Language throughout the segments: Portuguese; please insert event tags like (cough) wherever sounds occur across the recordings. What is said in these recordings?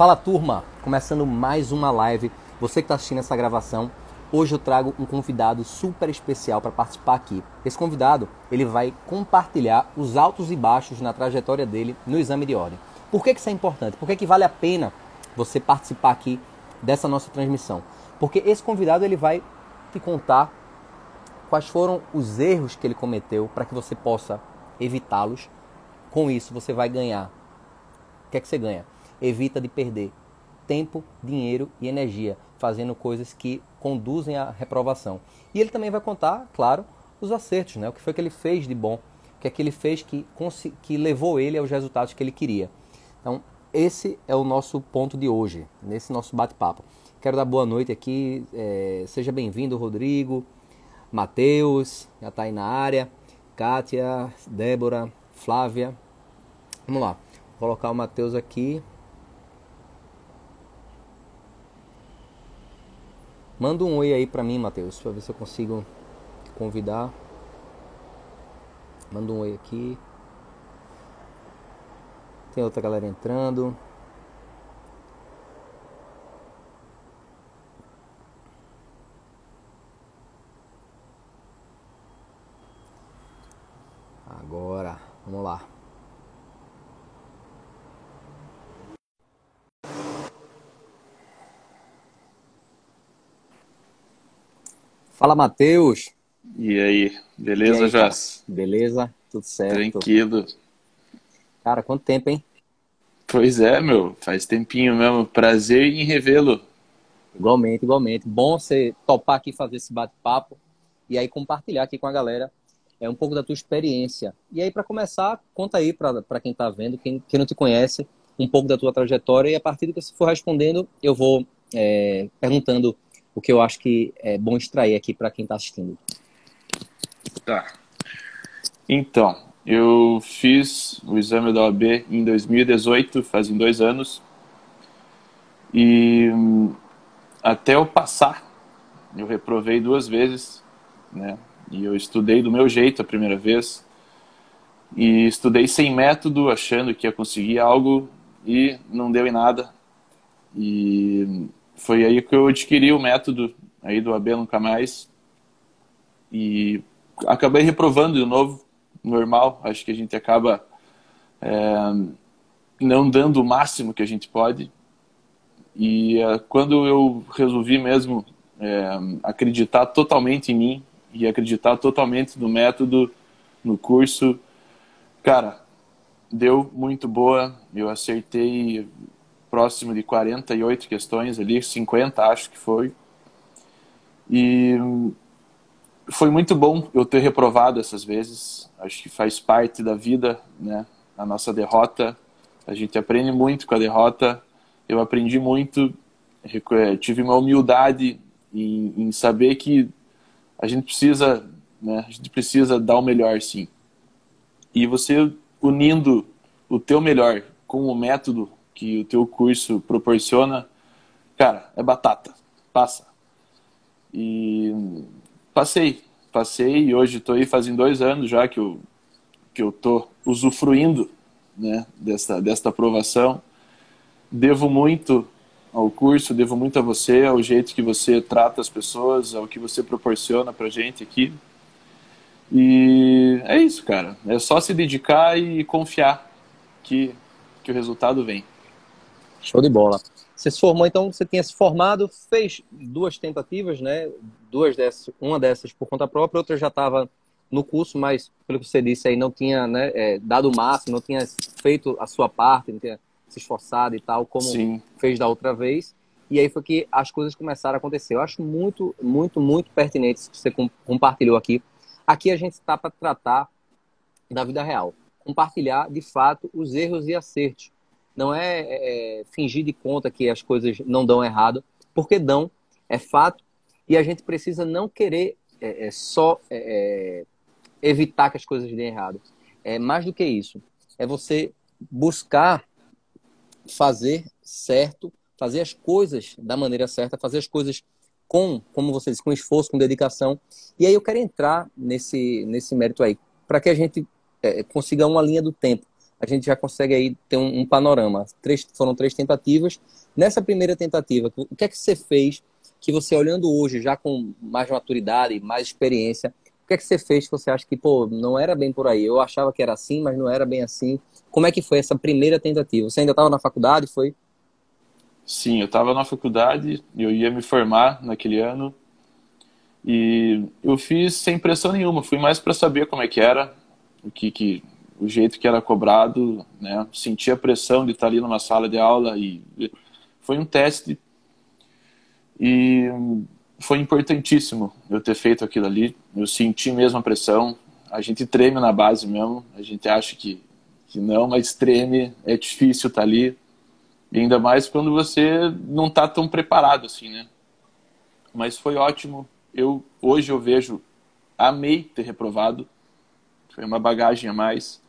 Fala turma, começando mais uma live. Você que está assistindo essa gravação, hoje eu trago um convidado super especial para participar aqui. Esse convidado ele vai compartilhar os altos e baixos na trajetória dele no exame de ordem. Por que, que isso é importante? Por que, que vale a pena você participar aqui dessa nossa transmissão? Porque esse convidado ele vai te contar quais foram os erros que ele cometeu para que você possa evitá-los. Com isso você vai ganhar. O que é que você ganha? Evita de perder tempo, dinheiro e energia fazendo coisas que conduzem à reprovação. E ele também vai contar, claro, os acertos, né? O que foi que ele fez de bom, o que é que ele fez que, que levou ele aos resultados que ele queria. Então, esse é o nosso ponto de hoje, nesse nosso bate-papo. Quero dar boa noite aqui, é, seja bem-vindo, Rodrigo, Matheus, já está aí na área, Kátia, Débora, Flávia. Vamos lá, vou colocar o Matheus aqui. Manda um oi aí pra mim, Matheus, pra ver se eu consigo convidar. Manda um oi aqui. Tem outra galera entrando. Agora, vamos lá. Fala, Matheus. E aí, beleza, Jás? Beleza, tudo certo. Tranquilo. Cara, quanto tempo, hein? Pois é, meu, faz tempinho mesmo. Prazer em revê-lo. Igualmente, igualmente. Bom você topar aqui fazer esse bate-papo e aí compartilhar aqui com a galera é um pouco da tua experiência. E aí, para começar, conta aí para quem está vendo, quem, quem não te conhece, um pouco da tua trajetória e a partir do que você for respondendo, eu vou é, perguntando o que eu acho que é bom extrair aqui para quem está assistindo. Tá. Então, eu fiz o exame da OAB em 2018, fazem dois anos. E até eu passar, eu reprovei duas vezes, né? E eu estudei do meu jeito a primeira vez. E estudei sem método, achando que ia conseguir algo e não deu em nada. E foi aí que eu adquiri o método aí do AB Nunca Mais. E acabei reprovando de novo, normal, acho que a gente acaba é, não dando o máximo que a gente pode. E é, quando eu resolvi mesmo é, acreditar totalmente em mim e acreditar totalmente no método, no curso, cara, deu muito boa, eu acertei próximo de 48 questões ali, 50 acho que foi. E foi muito bom eu ter reprovado essas vezes. Acho que faz parte da vida, né? A nossa derrota. A gente aprende muito com a derrota. Eu aprendi muito, é, tive uma humildade em, em saber que a gente precisa, né? A gente precisa dar o melhor, sim. E você unindo o teu melhor com o método que o teu curso proporciona, cara, é batata. Passa. E passei, passei e hoje estou aí fazem dois anos já que eu que eu tô usufruindo, né, desta desta aprovação. Devo muito ao curso, devo muito a você, ao jeito que você trata as pessoas, ao que você proporciona pra gente aqui. E é isso, cara. É só se dedicar e confiar que, que o resultado vem. Show de bola. Você se formou, então, você tinha se formado, fez duas tentativas, né? Duas dessas, uma dessas por conta própria, outra já estava no curso, mas pelo que você disse aí, não tinha né, é, dado o máximo, não tinha feito a sua parte, não tinha se esforçado e tal, como Sim. fez da outra vez. E aí foi que as coisas começaram a acontecer. Eu acho muito, muito, muito pertinente isso que você compartilhou aqui. Aqui a gente está para tratar da vida real. Compartilhar, de fato, os erros e acertos não é, é, fingir de conta que as coisas não dão errado, porque dão, é fato, e a gente precisa não querer é, é só é, é, evitar que as coisas deem errado. É mais do que isso. É você buscar fazer certo, fazer as coisas da maneira certa, fazer as coisas com, como você disse, com esforço, com dedicação. E aí eu quero entrar nesse, nesse mérito aí, para que a gente é, consiga uma linha do tempo a gente já consegue aí ter um, um panorama. Três, foram três tentativas. Nessa primeira tentativa, o que é que você fez que você olhando hoje, já com mais maturidade, mais experiência, o que é que você fez que você acha que, pô, não era bem por aí? Eu achava que era assim, mas não era bem assim. Como é que foi essa primeira tentativa? Você ainda estava na faculdade, foi? Sim, eu estava na faculdade, eu ia me formar naquele ano e eu fiz sem pressão nenhuma, fui mais para saber como é que era, o que, que o jeito que era cobrado, né? Senti a pressão de estar ali numa sala de aula e foi um teste e foi importantíssimo eu ter feito aquilo ali. Eu senti mesmo a pressão. A gente treme na base mesmo. A gente acha que, que não, mas treme. É difícil estar ali. E ainda mais quando você não está tão preparado assim, né? Mas foi ótimo. Eu hoje eu vejo, amei ter reprovado. Foi uma bagagem a mais.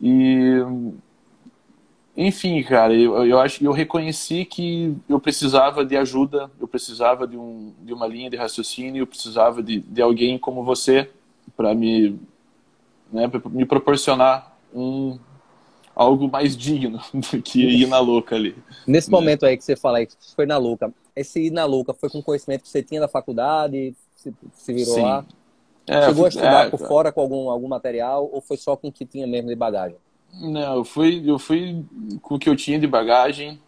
E enfim, cara, eu, eu acho eu reconheci que eu precisava de ajuda, eu precisava de, um, de uma linha de raciocínio, eu precisava de, de alguém como você para me, né, me proporcionar um algo mais digno (laughs) do que ir na louca ali. Nesse né? momento aí que você fala aí que foi na louca, esse ir na louca foi com conhecimento que você tinha da faculdade, se, se virou Sim. lá? É, Chegou a estudar é, por fora com algum, algum material ou foi só com o que tinha mesmo de bagagem? Não, eu fui, eu fui com o que eu tinha de bagagem,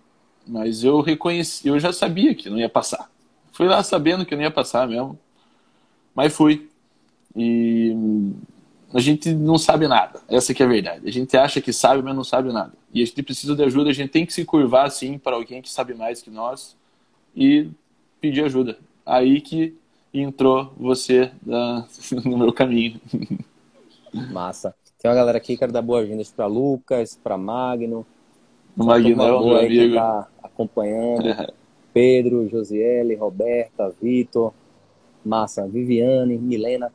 mas eu reconheci, eu já sabia que não ia passar. Fui lá sabendo que não ia passar mesmo, mas fui. E a gente não sabe nada, essa que é a verdade. A gente acha que sabe, mas não sabe nada. E a gente precisa de ajuda, a gente tem que se curvar assim para alguém que sabe mais que nós e pedir ajuda. Aí que entrou você (laughs) no meu caminho. Massa. Tem uma galera aqui, quero dar boas-vindas para Lucas, para Magno. O Magno, meu amigo. Tá acompanhando. É. (laughs) Pedro, Josiele, Roberta, Vitor, Massa, Viviane, Milena.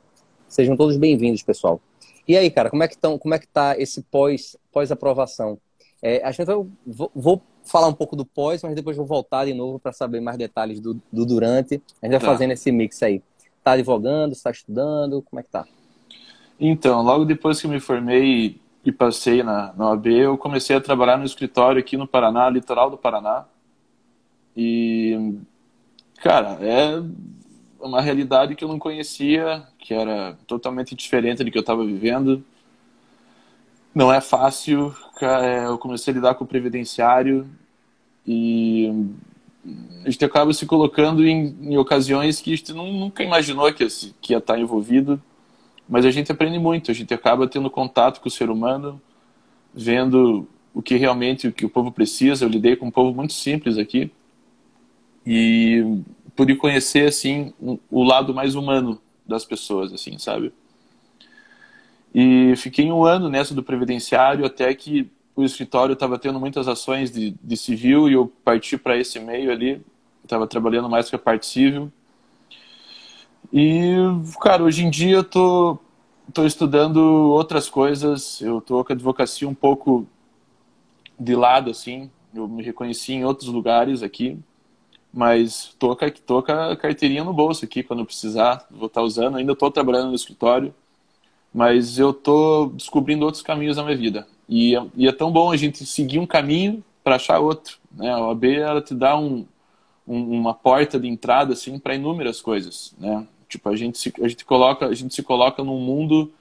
Sejam todos bem-vindos, pessoal. E aí, cara, como é que, tão, como é que tá esse pós, pós-aprovação? É, a gente vai, vou, vou, falar um pouco do pós, mas depois vou voltar de novo para saber mais detalhes do, do durante. A gente vai tá. fazendo esse mix aí. Tá advogando, está estudando, como é que tá? Então, logo depois que me formei e passei na, na OAB, eu comecei a trabalhar no escritório aqui no Paraná, litoral do Paraná. E, cara, é uma realidade que eu não conhecia, que era totalmente diferente do que eu estava vivendo. Não é fácil, é, eu comecei a lidar com o previdenciário e a gente acaba se colocando em, em ocasiões que a gente nunca imaginou que, que ia estar envolvido. Mas a gente aprende muito, a gente acaba tendo contato com o ser humano, vendo o que realmente o que o povo precisa. Eu lidei com um povo muito simples aqui e pude conhecer assim o lado mais humano das pessoas, assim, sabe? E fiquei um ano nessa do previdenciário até que o escritório estava tendo muitas ações de, de civil e eu parti para esse meio ali. Estava trabalhando mais com a parte civil. E, cara, hoje em dia eu tô, tô estudando outras coisas, eu tô com a advocacia um pouco de lado, assim, eu me reconheci em outros lugares aqui, mas tô com a carteirinha no bolso aqui, quando precisar, vou estar tá usando, ainda estou trabalhando no escritório, mas eu tô descobrindo outros caminhos na minha vida. E, e é tão bom a gente seguir um caminho para achar outro, né? A OAB, ela te dá um, um, uma porta de entrada, assim, para inúmeras coisas, né? Tipo, a gente se, a gente coloca, a gente se coloca num mundo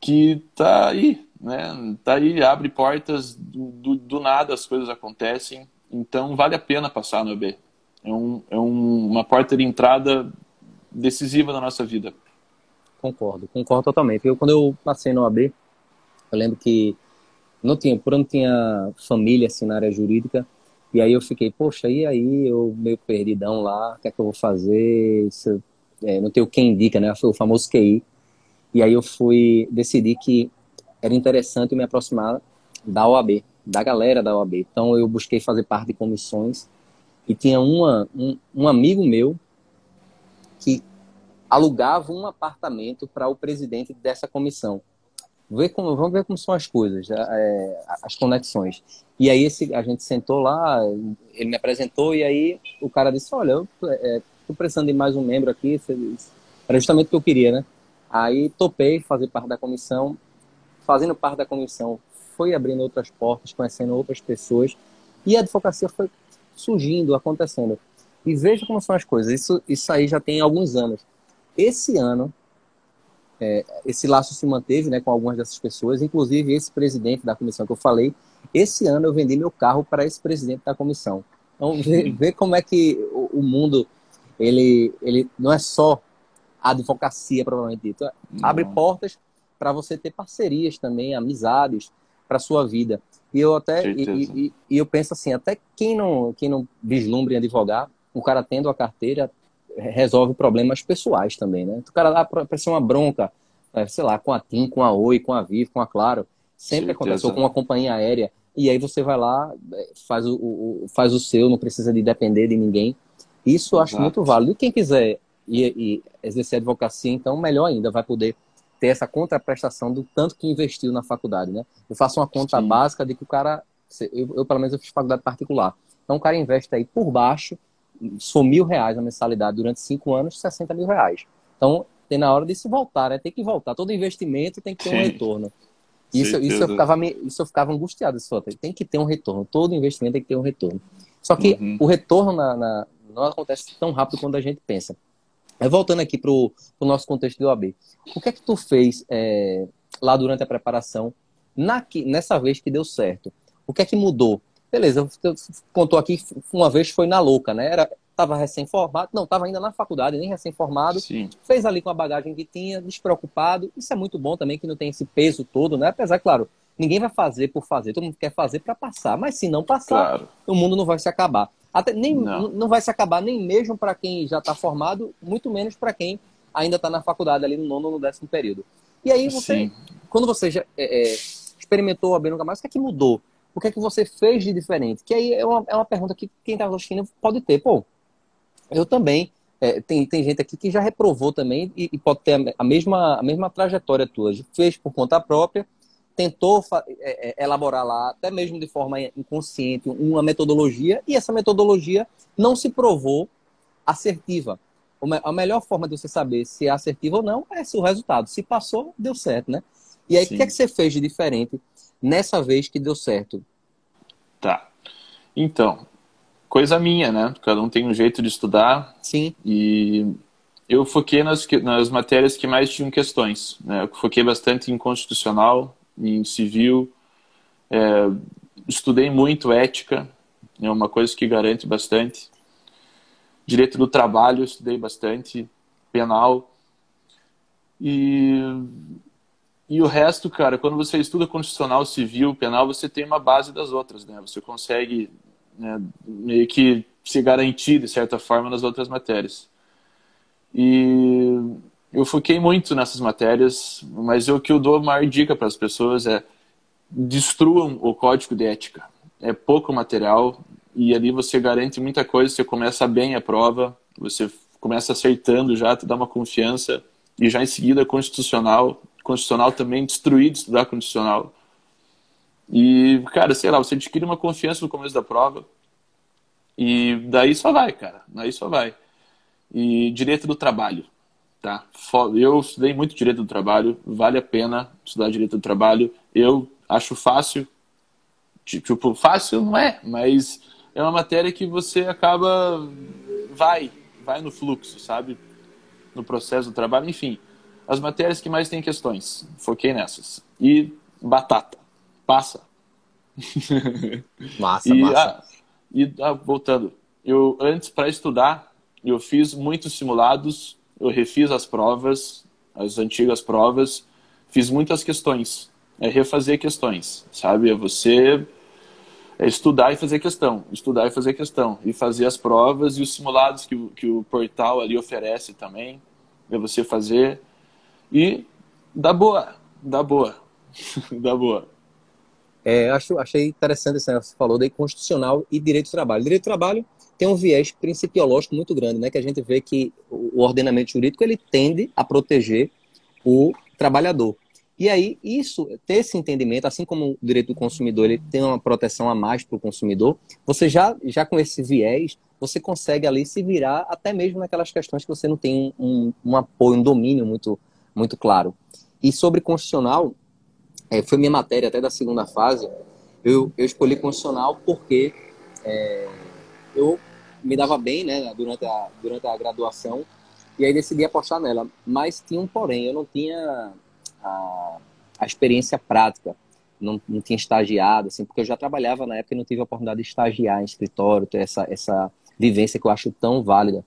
que tá aí, né? Tá aí, abre portas do, do, do nada, as coisas acontecem. Então, vale a pena passar no EB. É, um, é um, uma porta de entrada decisiva na nossa vida. Concordo, concordo totalmente. Eu, quando eu passei no AB, eu lembro que não tinha, por não tinha família assim na área jurídica, e aí eu fiquei, poxa, e aí eu meio perdidão lá, o que é que eu vou fazer? Se é, não tenho quem indica, né? Foi o famoso QI. E aí eu fui decidir que era interessante me aproximar da OAB, da galera da OAB. Então eu busquei fazer parte de comissões e tinha uma, um, um amigo meu que alugava um apartamento para o presidente dessa comissão. Ver como, vamos ver como são as coisas, é, as conexões. E aí esse, a gente sentou lá, ele me apresentou e aí o cara disse, olha, eu, é, precisando de mais um membro aqui. Era justamente o que eu queria, né? Aí topei fazer parte da comissão. Fazendo parte da comissão, foi abrindo outras portas, conhecendo outras pessoas, e a advocacia foi surgindo, acontecendo. E veja como são as coisas. Isso, isso aí já tem alguns anos. Esse ano, é, esse laço se manteve né, com algumas dessas pessoas, inclusive esse presidente da comissão que eu falei. Esse ano eu vendi meu carro para esse presidente da comissão. Então, vê, vê como é que o, o, mundo ele, ele não é só advocacia, provavelmente dito. Não. Abre portas para você ter parcerias também, amizades para sua vida. E eu até e, e, e, eu penso assim, até quem não quem não vislumbre em advogar, o cara tendo a carteira resolve problemas pessoais também, né? O cara lá para ser uma bronca, é, sei lá, com a TIM, com a Oi, com a Vivo, com a Claro, sempre aconteceu com uma companhia aérea. E aí você vai lá, é, faz o, o, faz o seu, não precisa de depender de ninguém. Isso eu acho Exato. muito válido. E quem quiser ir exercer advocacia, então melhor ainda, vai poder ter essa contraprestação do tanto que investiu na faculdade, né? Eu faço uma conta Sim. básica de que o cara, eu, eu, pelo menos eu fiz faculdade particular, então o cara investe aí por baixo, sou mil reais na mensalidade durante cinco anos, 60 mil reais. Então tem na hora de se voltar, né? Tem que voltar. Todo investimento tem que ter Sim. um retorno. Isso, isso, eu ficava, isso eu ficava angustiado. Isso, tem que ter um retorno. Todo investimento tem que ter um retorno. Só que uhum. o retorno na, na, não acontece tão rápido quanto a gente pensa. Voltando aqui para o nosso contexto do OAB. O que é que tu fez é, lá durante a preparação, na, nessa vez que deu certo? O que é que mudou? Beleza, você contou aqui, uma vez foi na louca, né? Era, tava recém-formado, não, estava ainda na faculdade, nem recém-formado, fez ali com a bagagem que tinha, despreocupado. Isso é muito bom também, que não tem esse peso todo, né? Apesar, claro, ninguém vai fazer por fazer, todo mundo quer fazer para passar, mas se não passar, claro. o mundo não vai se acabar. Até nem não, não vai se acabar nem mesmo para quem já está formado, muito menos para quem ainda está na faculdade ali no nono ou no décimo período. E aí você, Sim. quando você já é, é, experimentou a nunca mais, o que é que mudou? O que é que você fez de diferente? Que aí é uma, é uma pergunta que quem está assistindo pode ter. Pô, eu também é, tem, tem gente aqui que já reprovou também e, e, pode ter a mesma, a mesma trajetória tua. Fez por conta própria, tentou é, é, elaborar lá, até mesmo de forma inconsciente, uma metodologia, e essa metodologia não se provou assertiva. A melhor forma de você saber se é assertiva ou não é o resultado. Se passou, deu certo, né? E aí, o que é que você fez de diferente nessa vez que deu certo? Tá. Então, coisa minha, né? Cada um tem um jeito de estudar. Sim. E eu foquei nas, nas matérias que mais tinham questões. Né? Eu foquei bastante em constitucional, em civil. É, estudei muito ética, é uma coisa que garante bastante. Direito do trabalho, estudei bastante, penal. E, e o resto, cara, quando você estuda constitucional, civil, penal, você tem uma base das outras, né? Você consegue né, meio que se garantir, de certa forma, nas outras matérias. E eu foquei muito nessas matérias, mas o que eu dou a maior dica para as pessoas é destruam o código de ética. É pouco material e ali você garante muita coisa, você começa bem a prova, você começa acertando já, te dá uma confiança e já em seguida constitucional, constitucional também destruído estudar constitucional. E, cara, sei lá, você adquire uma confiança no começo da prova e daí só vai, cara, daí só vai. E direito do trabalho Tá? Eu estudei muito direito do trabalho, vale a pena estudar direito do trabalho. Eu acho fácil, tipo, fácil não é, mas é uma matéria que você acaba, vai, vai no fluxo, sabe? No processo do trabalho, enfim. As matérias que mais têm questões, foquei nessas. E batata, passa. Massa, (laughs) e, massa. Ah, e ah, voltando, eu antes para estudar, eu fiz muitos simulados eu refiz as provas, as antigas provas, fiz muitas questões. É refazer questões, sabe? É você é estudar e fazer questão, estudar e fazer questão, e fazer as provas e os simulados que, que o portal ali oferece também, é você fazer e dá boa, dá boa, (laughs) dá boa. É, acho, achei interessante isso que você falou da constitucional e direito do trabalho. Direito do trabalho tem um viés principiológico muito grande, né? Que a gente vê que o ordenamento jurídico ele tende a proteger o trabalhador. E aí, isso, ter esse entendimento, assim como o direito do consumidor ele tem uma proteção a mais para o consumidor, você já, já com esse viés, você consegue ali se virar até mesmo naquelas questões que você não tem um, um apoio, um domínio muito, muito claro. E sobre constitucional, é, foi minha matéria até da segunda fase, eu, eu escolhi constitucional porque é, eu me dava bem né, durante, a, durante a graduação e aí decidi apostar nela. Mas tinha um porém, eu não tinha a, a experiência prática, não, não tinha estagiado, assim, porque eu já trabalhava na época e não tive a oportunidade de estagiar em escritório, ter essa, essa vivência que eu acho tão válida.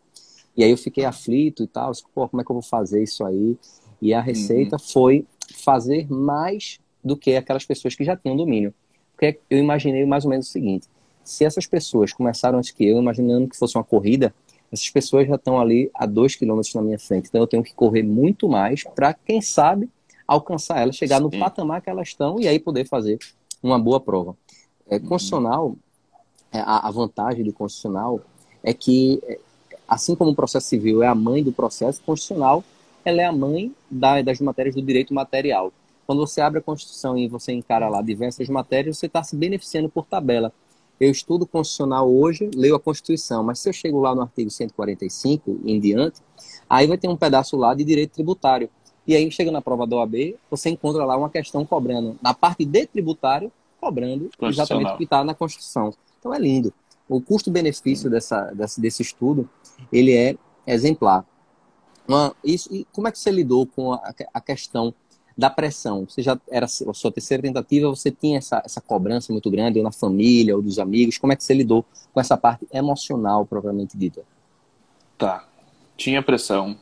E aí eu fiquei aflito e tal, pô, como é que eu vou fazer isso aí? E a receita uhum. foi fazer mais do que aquelas pessoas que já tinham domínio. Porque eu imaginei mais ou menos o seguinte: se essas pessoas começaram antes que eu, imaginando que fosse uma corrida, essas pessoas já estão ali a dois quilômetros na minha frente. Então eu tenho que correr muito mais para, quem sabe, alcançar elas, chegar Sim. no patamar que elas estão e aí poder fazer uma boa prova. É, uhum. constitucional, é, a, a vantagem do constitucional é que, é, assim como o processo civil é a mãe do processo constitucional, ela é a mãe da, das matérias do direito material. Quando você abre a Constituição e você encara lá diversas matérias, você está se beneficiando por tabela. Eu estudo constitucional hoje, leio a Constituição, mas se eu chego lá no artigo 145 em diante, aí vai ter um pedaço lá de direito tributário. E aí chega na prova da OAB, você encontra lá uma questão cobrando, na parte de tributário, cobrando exatamente o que está na Constituição. Então é lindo. O custo-benefício dessa, desse, desse estudo, ele é exemplar. Uma, isso, e como é que você lidou com a, a questão da pressão? Você já era a sua terceira tentativa, você tinha essa, essa cobrança muito grande, ou na família, ou dos amigos? Como é que você lidou com essa parte emocional, propriamente dita? Tá. Tinha pressão.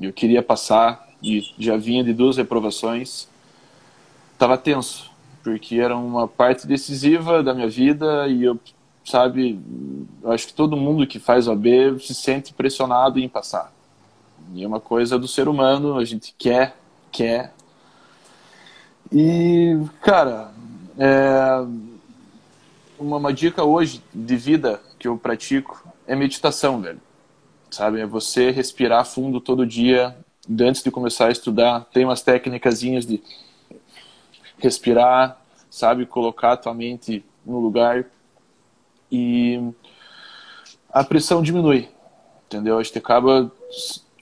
Eu queria passar, e já vinha de duas reprovações. Tava tenso, porque era uma parte decisiva da minha vida e eu, sabe, eu acho que todo mundo que faz OB se sente pressionado em passar. E é uma coisa do ser humano, a gente quer, quer. E, cara, é, uma, uma dica hoje de vida que eu pratico é meditação, velho. Sabe, é você respirar fundo todo dia, antes de começar a estudar. Tem umas técnicas de respirar, sabe, colocar a tua mente no lugar e a pressão diminui, entendeu? A gente acaba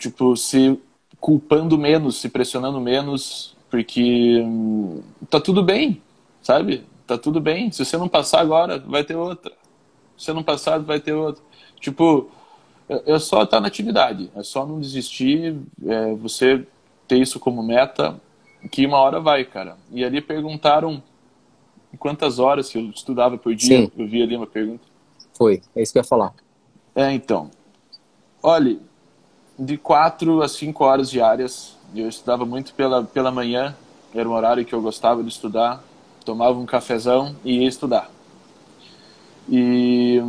tipo, se culpando menos, se pressionando menos, porque hum, tá tudo bem, sabe? Tá tudo bem. Se você não passar agora, vai ter outra. Se você não passar, vai ter outra. Tipo, é, é só estar tá na atividade, é só não desistir, é você ter isso como meta, que uma hora vai, cara. E ali perguntaram quantas horas que eu estudava por dia, Sim. eu vi ali uma pergunta. Foi, é isso que eu ia falar. É, então. Olha, de quatro a cinco horas diárias. Eu estudava muito pela, pela manhã, era um horário que eu gostava de estudar. Tomava um cafezão e ia estudar. E,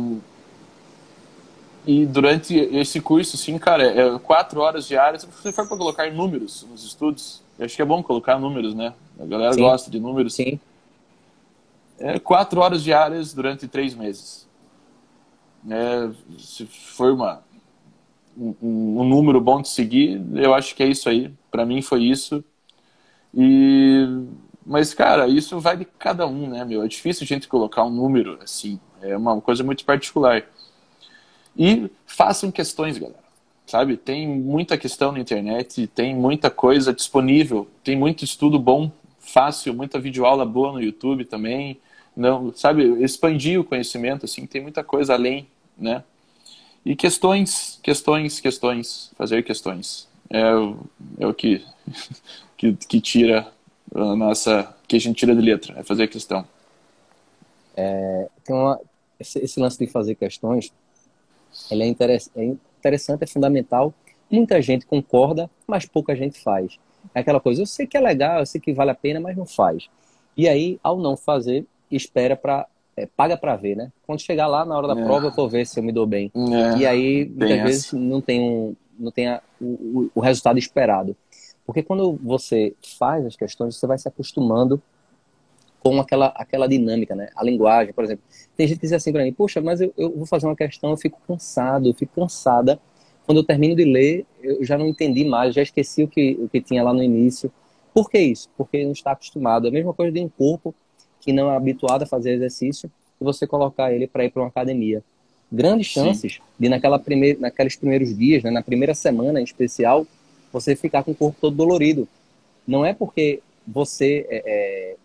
e durante esse curso, sim, cara, é quatro horas diárias. Se você for para colocar números nos estudos, eu acho que é bom colocar números, né? A galera sim. gosta de números. Sim. É quatro horas diárias durante três meses. É, se for uma um, um, número bom de seguir, eu acho que é isso aí. Para mim foi isso. E mas cara, isso vai de cada um, né, meu? É difícil a gente colocar um número assim. É uma coisa muito particular. E façam questões, galera. Sabe? Tem muita questão na internet, tem muita coisa disponível, tem muito estudo bom, fácil, muita videoaula boa no YouTube também. Não, sabe, expandir o conhecimento assim, tem muita coisa além, né? E questões, questões, questões, fazer questões. É, o, é o que, (laughs) que, que tira a nossa. que a gente tira de letra, é fazer questão. É, tem uma, esse, esse, lance de fazer questões, ele é, interess, é interessante, é fundamental. Muita gente concorda, mas pouca gente faz. É aquela coisa, eu sei que é legal, eu sei que vale a pena, mas não faz. E aí, ao não fazer, espera para é, paga para ver, né? Quando chegar lá na hora da é. prova, eu vou ver se eu me dou bem. É. E aí, muitas vezes, não tem, um, não tem a, o, o resultado esperado. Porque quando você faz as questões, você vai se acostumando com aquela, aquela dinâmica, né? A linguagem, por exemplo. Tem gente que diz assim para mim, poxa, mas eu, eu vou fazer uma questão, eu fico cansado, eu fico cansada. Quando eu termino de ler, eu já não entendi mais, já esqueci o que, o que tinha lá no início. Por que isso? Porque não está acostumado. É a mesma coisa de um corpo que não é habituado a fazer exercício e você colocar ele para ir para uma academia. Grandes chances Sim. de naquela primeir, naqueles primeiros dias, né, na primeira semana em especial, você ficar com o corpo todo dolorido. Não é porque você é, é,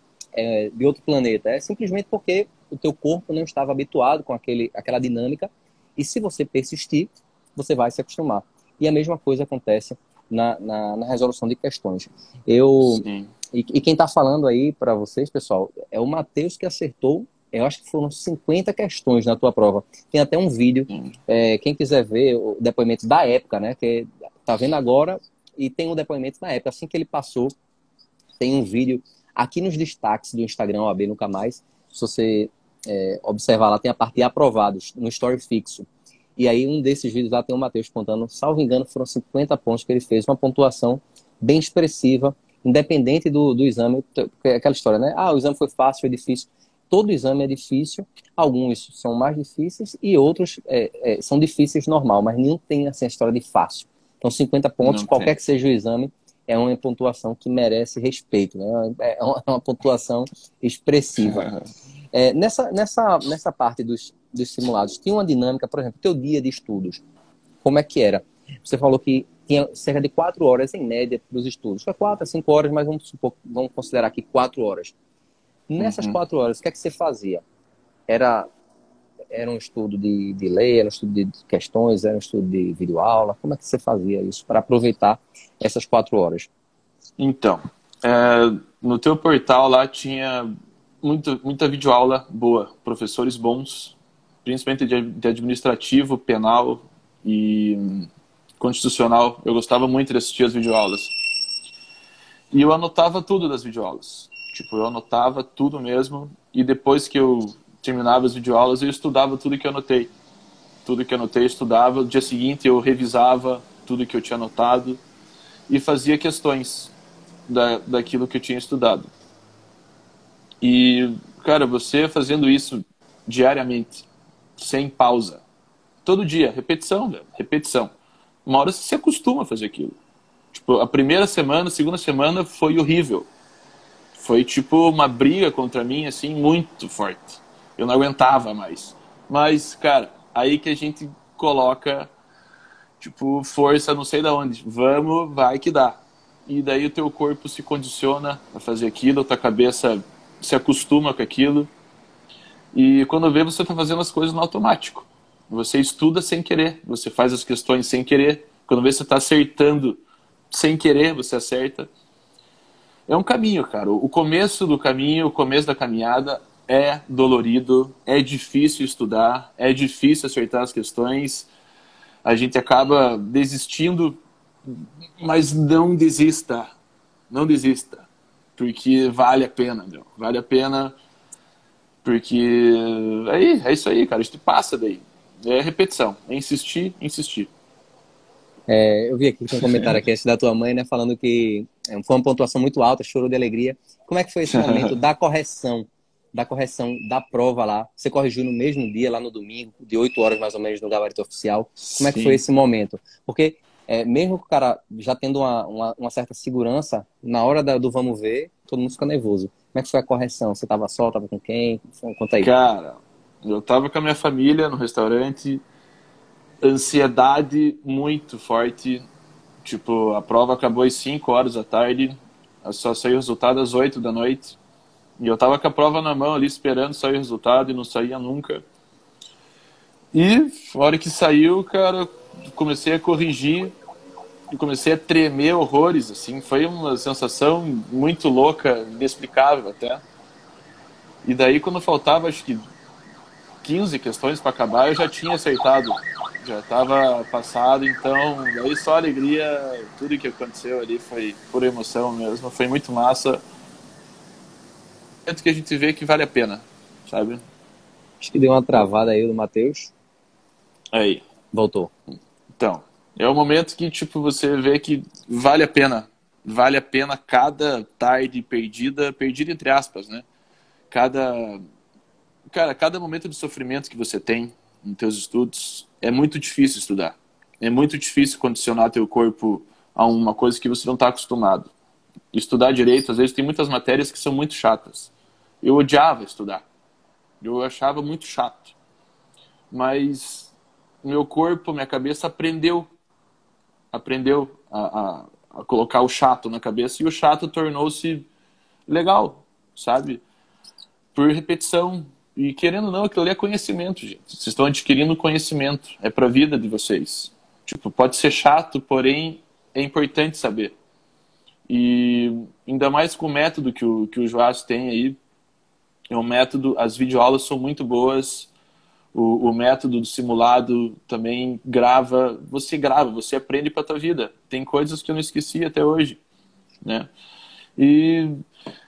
é, de outro planeta. É simplesmente porque o teu corpo não estava habituado com aquele, aquela dinâmica e se você persistir, você vai se acostumar. E a mesma coisa acontece na, na, na resolução de questões. Eu e, e, quem está falando aí para vocês, pessoal, é o Matheus que acertou. Eu acho que foram 50 questões na tua prova. Tem até um vídeo. É, quem quiser ver o depoimento da época, né? Que tá vendo agora e tem o depoimento na época. Assim que ele passou, tem um vídeo aqui nos destaques do Instagram OAB Nunca Mais. Se você é, observar lá, tem a parte de aprovados no story fixo. E aí um desses vídeos lá tem o Matheus contando, salvo engano, foram 50 pontos que ele fez, uma pontuação bem expressiva, independente do, do exame, é aquela história, né? Ah, o exame foi fácil, foi difícil. Todo exame é difícil, alguns são mais difíceis e outros é, é, são difíceis normal, mas nenhum tem assim, a história de fácil. Então 50 pontos, Não qualquer tem. que seja o exame, é uma pontuação que merece respeito, né? É uma, é uma pontuação expressiva. (laughs) É, nessa, nessa, nessa parte dos, dos simulados, tinha uma dinâmica, por exemplo, teu dia de estudos, como é que era? Você falou que tinha cerca de quatro horas em média para os estudos. Foi quatro a cinco horas, mas vamos, supor, vamos considerar aqui quatro horas. Nessas uhum. quatro horas, o que é que você fazia? Era, era um estudo de, de lei, era um estudo de questões, era um estudo de videoaula? Como é que você fazia isso para aproveitar essas quatro horas? Então, é, no teu portal lá tinha muito, muita videoaula boa, professores bons, principalmente de, de administrativo, penal e constitucional. Eu gostava muito de assistir as videoaulas. E eu anotava tudo das videoaulas. Tipo, eu anotava tudo mesmo. E depois que eu terminava as videoaulas, eu estudava tudo que eu anotei. Tudo que eu anotei, eu estudava. No dia seguinte, eu revisava tudo que eu tinha anotado e fazia questões da, daquilo que eu tinha estudado. E, cara, você fazendo isso diariamente, sem pausa, todo dia, repetição, velho, repetição. Uma hora você se acostuma a fazer aquilo. Tipo, a primeira semana, a segunda semana foi horrível. Foi tipo uma briga contra mim, assim, muito forte. Eu não aguentava mais. Mas, cara, aí que a gente coloca, tipo, força não sei da onde. Vamos, vai que dá. E daí o teu corpo se condiciona a fazer aquilo, a tua cabeça se acostuma com aquilo. E quando vê, você está fazendo as coisas no automático. Você estuda sem querer, você faz as questões sem querer. Quando vê, você está acertando sem querer, você acerta. É um caminho, cara. O começo do caminho, o começo da caminhada é dolorido, é difícil estudar, é difícil acertar as questões. A gente acaba desistindo, mas não desista. Não desista porque vale a pena, meu. Vale a pena porque aí é isso aí, cara. A gente passa daí. É repetição, é insistir, insistir. É, eu vi aqui um comentário aqui da tua mãe, né, falando que é, foi uma pontuação muito alta, chorou de alegria. Como é que foi esse momento da correção, da correção da prova lá? Você corrigiu no mesmo dia, lá no domingo, de 8 horas mais ou menos no gabarito oficial. Como é que foi esse momento? Porque é, mesmo que o cara já tendo uma, uma, uma, certa segurança, na hora da, do vamos ver, todo mundo fica nervoso. Como é que foi a correção? Você tava só, tava com quem? Conta aí. Cara, eu tava com a minha família no restaurante, ansiedade muito forte. Tipo, a prova acabou às 5 horas da tarde, só saiu o resultado às 8 da noite. E eu tava com a prova na mão ali esperando sair o resultado e não saía nunca. E, a hora que saiu, cara, comecei a corrigir e comecei a tremer horrores, assim, foi uma sensação muito louca, inexplicável até. E daí quando faltava acho que 15 questões para acabar, eu já tinha acertado, já estava passado, então daí só alegria, tudo que aconteceu ali foi por emoção mesmo, foi muito massa. É que a gente vê que vale a pena, sabe? Acho que deu uma travada aí do Matheus. Aí. Voltou. Então, é o momento que tipo você vê que vale a pena, vale a pena cada tarde perdida, perdida entre aspas, né? Cada cara, cada momento de sofrimento que você tem nos teus estudos é muito difícil estudar. É muito difícil condicionar teu corpo a uma coisa que você não está acostumado. Estudar direito, às vezes tem muitas matérias que são muito chatas. Eu odiava estudar. Eu achava muito chato. Mas meu corpo, minha cabeça aprendeu aprendeu a, a, a, colocar o chato na cabeça e o chato tornou-se legal, sabe? Por repetição. E querendo ou não, aquilo ali é conhecimento, gente. Vocês estão adquirindo conhecimento. É para a vida de vocês. Tipo, pode ser chato, porém é importante saber. E ainda mais com o método que o, que o Joás tem aí. É um método, as videoaulas são muito boas. O, o, método do simulado também grava, você grava, você aprende para a tua vida. Tem coisas que eu não esqueci até hoje, né? E,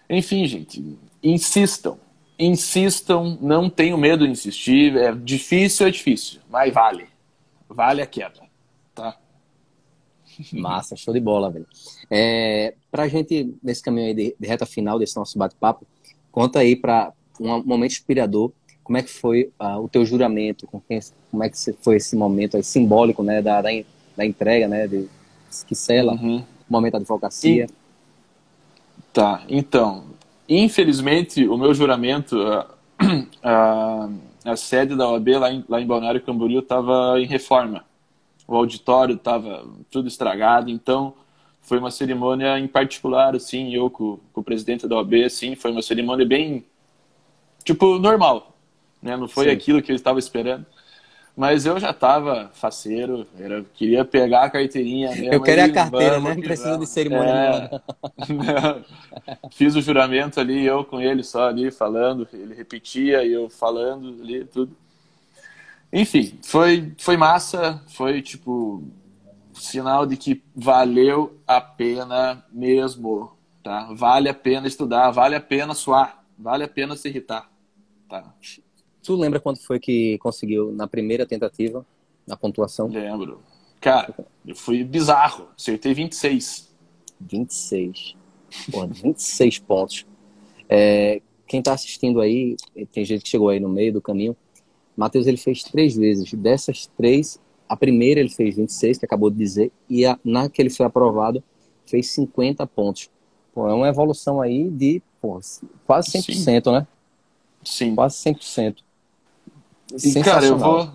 enfim, gente, insistam, insistam, não tenham medo de insistir. É difícil, é difícil, mas vale, vale a queda, tá? (laughs) Massa, show de bola, velho. É, pra gente, nesse caminho aí de, de reta final desse nosso bate-papo, conta aí para um momento inspirador, como é que foi uh, o teu juramento, quem, como é que foi esse momento aí, simbólico, né, da, da, da entrega, né, de, que sela uhum. momento da advocacia. E... Tá, então, infelizmente, o meu juramento, a, (clears throat) a, a sede da OAB lá em, lá em Balneário Camboriú estava em reforma o auditório estava tudo estragado, então foi uma cerimônia em particular, assim, eu com, com, o presidente da OAB, assim, foi uma cerimônia bem, tipo, normal, né? Não foi Sim. aquilo que eu estava esperando. Mas eu já estava faceiro, era, queria pegar a carteirinha mesmo. Eu queria a carteira? Não precisa de cerimônia. É, (laughs) Fiz o juramento ali, eu com ele só ali falando, ele repetia e eu falando ali, tudo. Enfim, foi, foi massa, foi tipo sinal de que valeu a pena mesmo, tá? Vale a pena estudar, vale a pena suar, vale a pena se irritar, tá? Tu lembra quanto foi que conseguiu na primeira tentativa, na pontuação? Lembro. Cara, eu fui bizarro, acertei 26. 26. Pô, 26 pontos. É, quem tá assistindo aí, tem gente que chegou aí no meio do caminho, Matheus ele fez três vezes. Dessas três, a primeira ele fez 26, que acabou de dizer, e a, na que ele foi aprovado, fez 50 pontos. Pô, é uma evolução aí de pô, quase 100%, Sim. né? Sim. Quase 100%. E, cara, eu vou.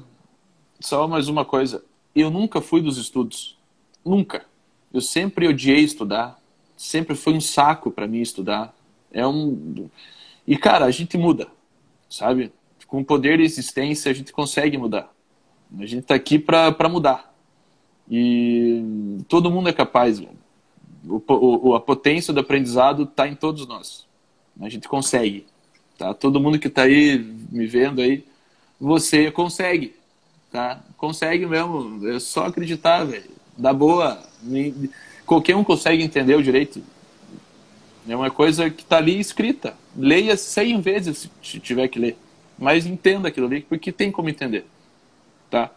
Só mais uma coisa. Eu nunca fui dos estudos. Nunca. Eu sempre odiei estudar. Sempre foi um saco para mim estudar. É um. E, cara, a gente muda, sabe? com o poder de existência, a gente consegue mudar. A gente está aqui para mudar. E todo mundo é capaz. O, o, a potência do aprendizado está em todos nós. A gente consegue. Tá? Todo mundo que está aí me vendo aí, você consegue. Tá? Consegue mesmo. É só acreditar, velho. Da boa. Qualquer um consegue entender o direito. É uma coisa que está ali escrita. Leia 100 vezes se tiver que ler mas entenda aquilo ali, porque tem como entender, tá?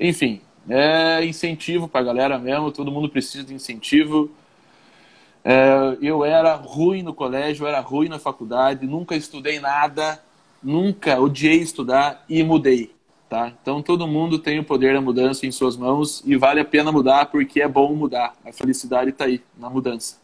Enfim, é incentivo para a galera mesmo, todo mundo precisa de incentivo. É, eu era ruim no colégio, eu era ruim na faculdade, nunca estudei nada, nunca odiei estudar e mudei, tá? Então todo mundo tem o poder da mudança em suas mãos e vale a pena mudar porque é bom mudar. A felicidade está aí, na mudança.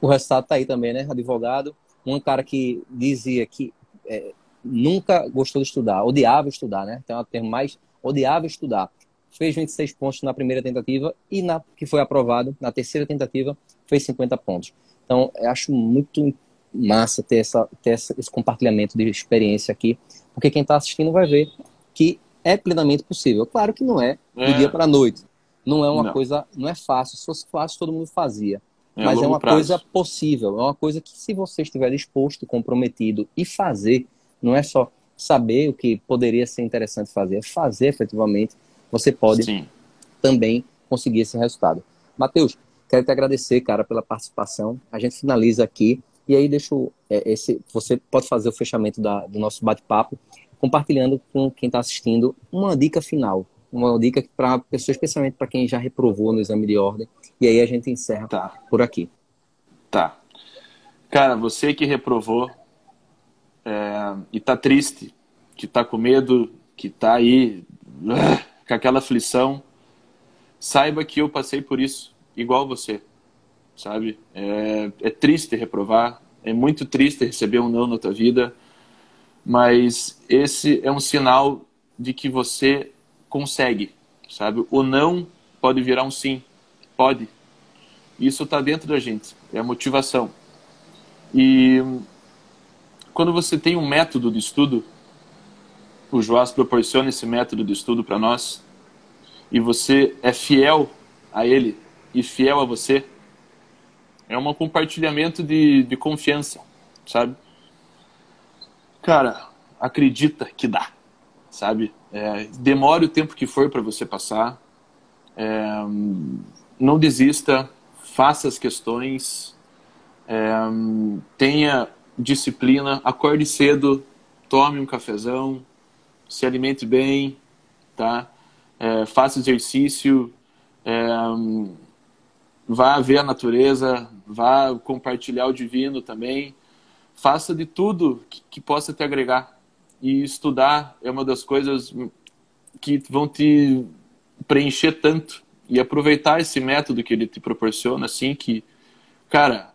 O resultado está aí também, né? Advogado, um cara que dizia que é, nunca gostou de estudar, odiava estudar, né? Então é o termo mais odiava estudar. Fez 26 pontos na primeira tentativa e na que foi aprovado na terceira tentativa fez 50 pontos. Então eu acho muito massa ter, essa, ter essa, esse compartilhamento de experiência aqui, porque quem está assistindo vai ver que é plenamente possível. Claro que não é do é. dia para a noite. Não é uma não. coisa, não é fácil. Se fosse fácil, todo mundo fazia. É Mas é uma prazo. coisa possível, é uma coisa que se você estiver disposto, comprometido e fazer, não é só saber o que poderia ser interessante fazer, é fazer efetivamente, você pode Sim. também conseguir esse resultado. Matheus, quero te agradecer, cara, pela participação. A gente finaliza aqui e aí deixo é, esse. Você pode fazer o fechamento da, do nosso bate-papo, compartilhando com quem está assistindo uma dica final, uma dica para pessoas, especialmente para quem já reprovou no exame de ordem. E aí a gente encerra tá. por aqui. Tá. Cara, você que reprovou, é, e tá triste, que tá com medo, que tá aí (laughs) com aquela aflição, saiba que eu passei por isso, igual você, sabe? É, é triste reprovar, é muito triste receber um não na tua vida, mas esse é um sinal de que você consegue, sabe? O não pode virar um sim, pode. Isso está dentro da gente, é a motivação. E quando você tem um método de estudo, o Joás proporciona esse método de estudo para nós, e você é fiel a ele e fiel a você, é um compartilhamento de, de confiança, sabe? Cara, acredita que dá, sabe? É, demore o tempo que for para você passar, é, não desista, faça as questões, é, tenha disciplina, acorde cedo, tome um cafezão, se alimente bem, tá? É, faça exercício, é, vá ver a natureza, vá compartilhar o divino também. Faça de tudo que, que possa te agregar. E estudar é uma das coisas que vão te preencher tanto. E aproveitar esse método que ele te proporciona, assim, que, cara,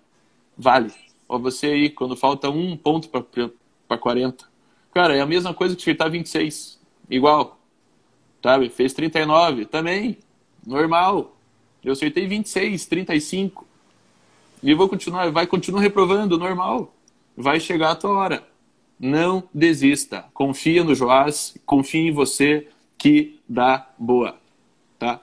vale. Ó, você aí, quando falta um ponto para 40. Cara, é a mesma coisa que acertar 26. Igual. Sabe? Fez 39. Também. Normal. Eu acertei 26, 35. E vou continuar, vai continuar reprovando, normal. Vai chegar a tua hora. Não desista. Confia no Joás, confia em você que dá boa. Tá?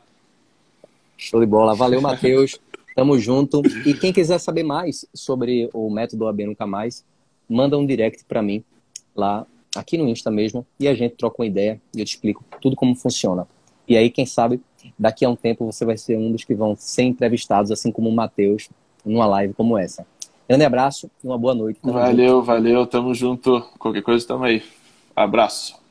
Show de bola. Valeu, Matheus. Tamo junto. E quem quiser saber mais sobre o método AB Nunca Mais, manda um direct para mim lá, aqui no Insta mesmo, e a gente troca uma ideia e eu te explico tudo como funciona. E aí, quem sabe, daqui a um tempo você vai ser um dos que vão ser entrevistados, assim como o Matheus, numa live como essa. Grande abraço e uma boa noite. Tamo valeu, junto. valeu, tamo junto. Qualquer coisa, tamo aí. Abraço.